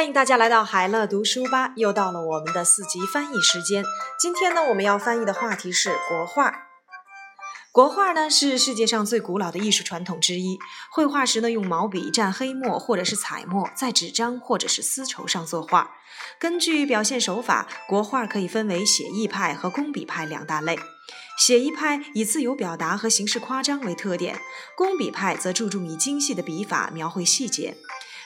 欢迎大家来到海乐读书吧，又到了我们的四级翻译时间。今天呢，我们要翻译的话题是国画。国画呢是世界上最古老的艺术传统之一。绘画时呢，用毛笔蘸黑墨或者是彩墨，在纸张或者是丝绸上作画。根据表现手法，国画可以分为写意派和工笔派两大类。写意派以自由表达和形式夸张为特点，工笔派则注重以精细的笔法描绘细节。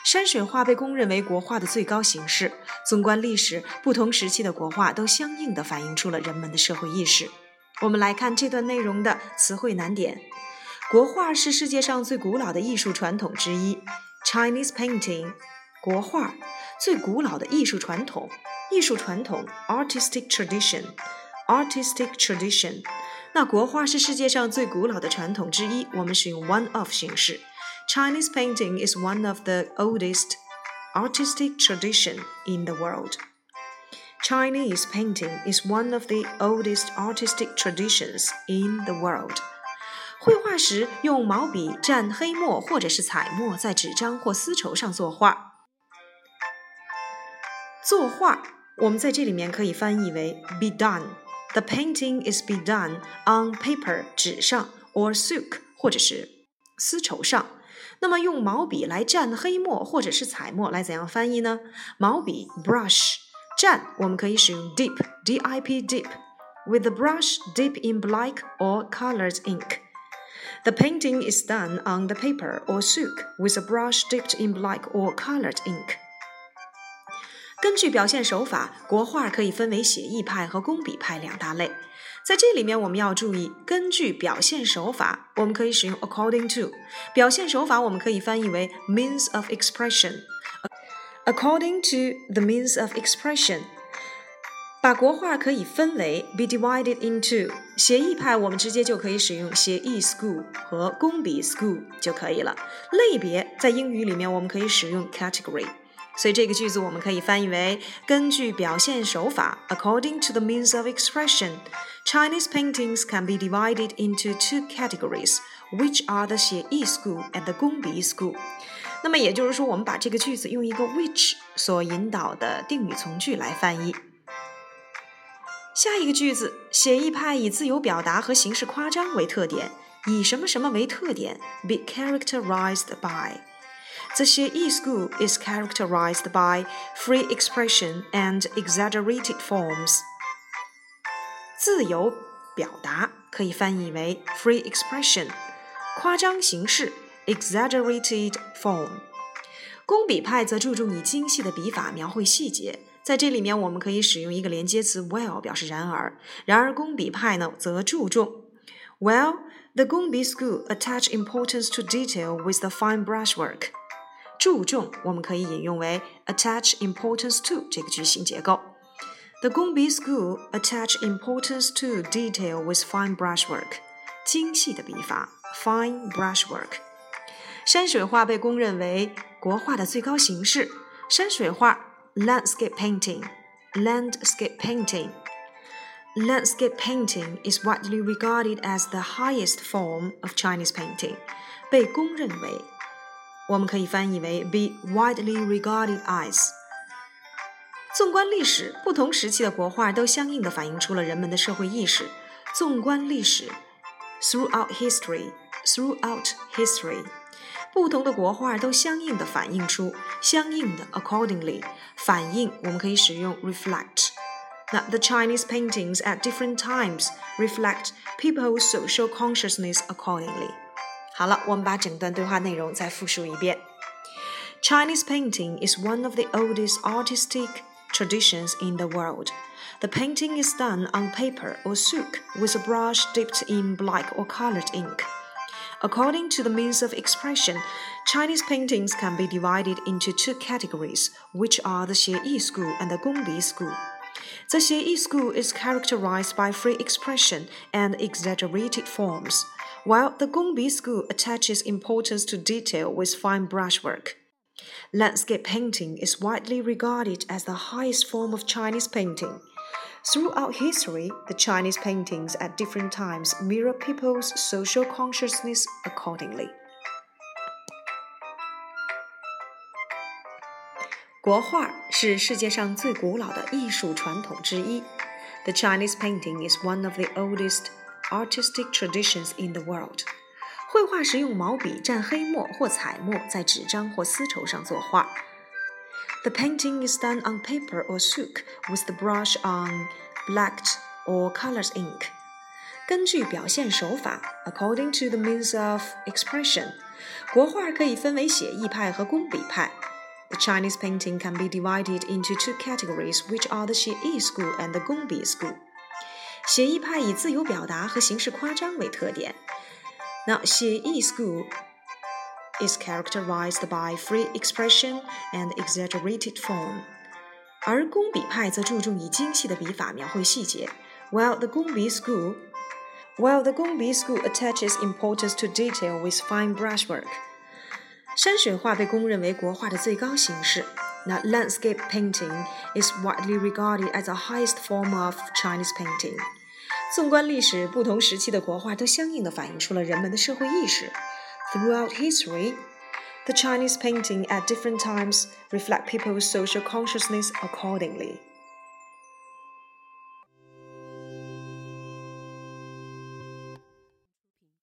山水画被公认为国画的最高形式。纵观历史，不同时期的国画都相应地反映出了人们的社会意识。我们来看这段内容的词汇难点：国画是世界上最古老的艺术传统之一。Chinese painting，国画最古老的艺术传统。艺术传统，artistic tradition，artistic tradition。那国画是世界上最古老的传统之一。我们使用 one of 形式。Chinese painting is one of the oldest artistic tradition in the world. Chinese painting is one of the oldest artistic traditions in the world. 绘画时用毛笔蘸黑墨或者是彩墨，在纸张或丝绸上作画。作画，我们在这里面可以翻译为 be done。The painting is be done on paper 纸上，or silk 或者是丝绸上。 那么用毛笔来蘸黑墨或者是彩墨来怎样翻译呢？毛笔 brush 蘸，我们可以使用 dip d i p dip with the brush dip in black or colored ink. The painting is done on the paper or silk with a brush dipped in black or colored ink. 根据表现手法，国画可以分为写意派和工笔派两大类。 在这里面，我们要注意，根据表现手法，我们可以使用 according to。表现手法我们可以翻译为 means of expression。according to the means of expression，把国画可以分为 be divided into。写意派我们直接就可以使用写意 school 和工笔 school 就可以了。类别在英语里面我们可以使用 category。所以这个句子我们可以翻译为根据表现手法，according to the means of expression。Chinese paintings can be divided into two categories, which are the 写意 school and the 工笔 school。那么也就是说，我们把这个句子用一个 which 所引导的定语从句来翻译。下一个句子，写意派以自由表达和形式夸张为特点，以什么什么为特点？Be characterized by。 The 写意 school is characterized by free expression and exaggerated forms. 自由表达可以翻译为 free expression，夸张形式 exaggerated form。工笔派则注重以精细的笔法描绘细节，在这里面我们可以使用一个连接词 well 表示然而。然而工笔派呢则注重 well the 工笔 school attach importance to detail with the fine brushwork。 注重我们可以引用为 attach importance to 这个句型结构。The Gongbi School attach importance to detail with fine brushwork，精细的笔法，fine brushwork。山水画被公认为国画的最高形式。山水画 landscape painting，landscape painting。Landscape painting is widely regarded as the highest form of Chinese painting，被公认为，我们可以翻译为 be widely regarded as。纵观历史，不同时期的国画都相应地反映出了人们的社会意识。纵观历史，throughout history，throughout history，不同的国画都相应地反映出相应的 accordingly，反映我们可以使用 reflect。那 the Chinese paintings at different times reflect people's social consciousness accordingly。 好了，我们把整段对话内容再复述一遍。Chinese painting is one of the oldest artistic traditions in the world. The painting is done on paper or silk with a brush dipped in black or colored ink. According to the means of expression, Chinese paintings can be divided into two categories, which are the Xieyi school and the Gongbi school. The Xieyi school is characterized by free expression and exaggerated forms, while the Gongbi school attaches importance to detail with fine brushwork. Landscape painting is widely regarded as the highest form of Chinese painting. Throughout history, the Chinese paintings at different times mirror people's social consciousness accordingly. 国画是世界上最古老的艺术传统之一。The Chinese painting is one of the oldest artistic traditions in the world. 绘画是用毛笔蘸黑墨或彩墨在纸张或丝绸上作画。The painting is done on paper or silk with the brush on blacked or colored ink. 根据表现手法，according to the means of expression，国画可以分为写意派和工笔派。The Chinese painting can be divided into two categories, which are the 写意 school and the 工笔 school. 写意派以自由表达和形式夸张为特点。那写意 school is characterized by free expression and exaggerated form. 而工笔派则注重以精细的笔法描绘细节，while the 工笔 school while the 工笔 school attaches importance to detail with fine brushwork. 山水画被公认为国画的最高形式。那 landscape painting is widely regarded as the highest form of Chinese painting. 纵观历史，不同时期的国画都相应地反映出了人们的社会意识。Throughout history, the Chinese painting at different times reflect people's social consciousness accordingly.